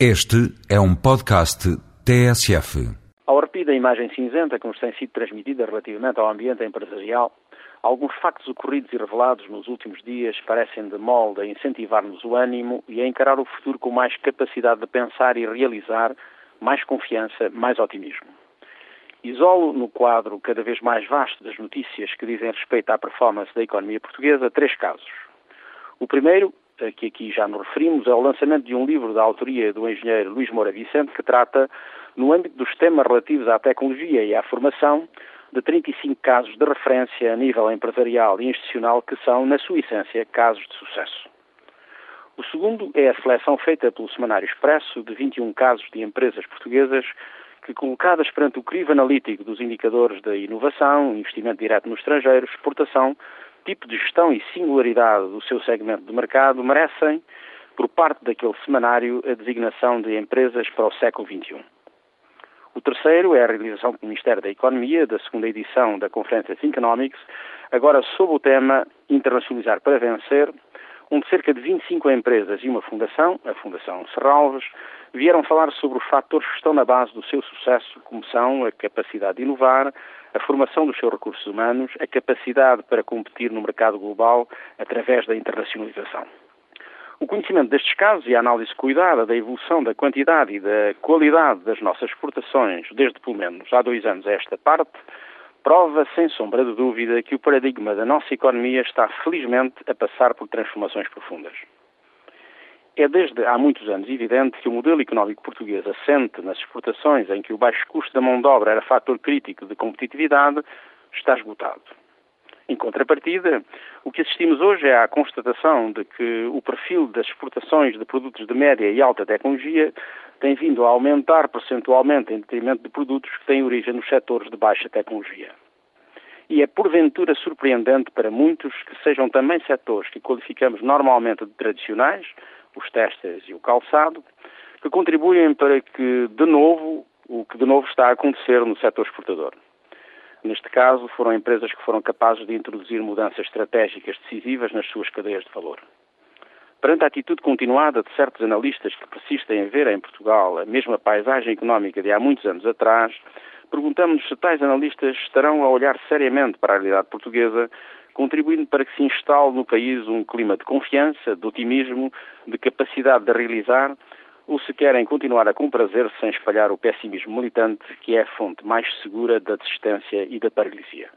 Este é um podcast TSF. Ao arrepio da imagem cinzenta que nos tem sido transmitida relativamente ao ambiente empresarial, alguns factos ocorridos e revelados nos últimos dias parecem de molde a incentivar-nos o ânimo e a encarar o futuro com mais capacidade de pensar e realizar, mais confiança, mais otimismo. Isolo, no quadro cada vez mais vasto das notícias que dizem respeito à performance da economia portuguesa, três casos. O primeiro que aqui já nos referimos, é o lançamento de um livro da autoria do engenheiro Luís Moura Vicente, que trata, no âmbito dos temas relativos à tecnologia e à formação, de 35 casos de referência a nível empresarial e institucional que são, na sua essência, casos de sucesso. O segundo é a seleção feita pelo Semanário Expresso de 21 casos de empresas portuguesas que, colocadas perante o crivo analítico dos indicadores da inovação, investimento direto no estrangeiro, exportação, tipo de gestão e singularidade do seu segmento de mercado merecem, por parte daquele semanário, a designação de empresas para o século XXI. O terceiro é a realização do Ministério da Economia da segunda edição da Conferência Economics, agora sob o tema Internacionalizar para Vencer, onde cerca de 25 empresas e uma fundação, a Fundação Serralves, vieram falar sobre os fatores que estão na base do seu sucesso, como são a capacidade de inovar, a formação dos seus recursos humanos, a capacidade para competir no mercado global através da internacionalização. O conhecimento destes casos e a análise cuidada da evolução da quantidade e da qualidade das nossas exportações, desde pelo menos há dois anos a esta parte, prova, sem sombra de dúvida, que o paradigma da nossa economia está felizmente a passar por transformações profundas. É desde há muitos anos evidente que o modelo económico português assente nas exportações, em que o baixo custo da mão de obra era fator crítico de competitividade, está esgotado. Em contrapartida, o que assistimos hoje é a constatação de que o perfil das exportações de produtos de média e alta tecnologia tem vindo a aumentar percentualmente em detrimento de produtos que têm origem nos setores de baixa tecnologia. E é porventura surpreendente para muitos que sejam também setores que qualificamos normalmente de tradicionais, os testes e o calçado, que contribuem para que, de novo, o que de novo está a acontecer no setor exportador. Neste caso, foram empresas que foram capazes de introduzir mudanças estratégicas decisivas nas suas cadeias de valor. Perante a atitude continuada de certos analistas que persistem em ver em Portugal a mesma paisagem económica de há muitos anos atrás, perguntamos-nos se tais analistas estarão a olhar seriamente para a realidade portuguesa contribuindo para que se instale no país um clima de confiança, de otimismo, de capacidade de realizar, ou se querem continuar a comprazer sem espalhar o pessimismo militante, que é a fonte mais segura da desistência e da paralisia.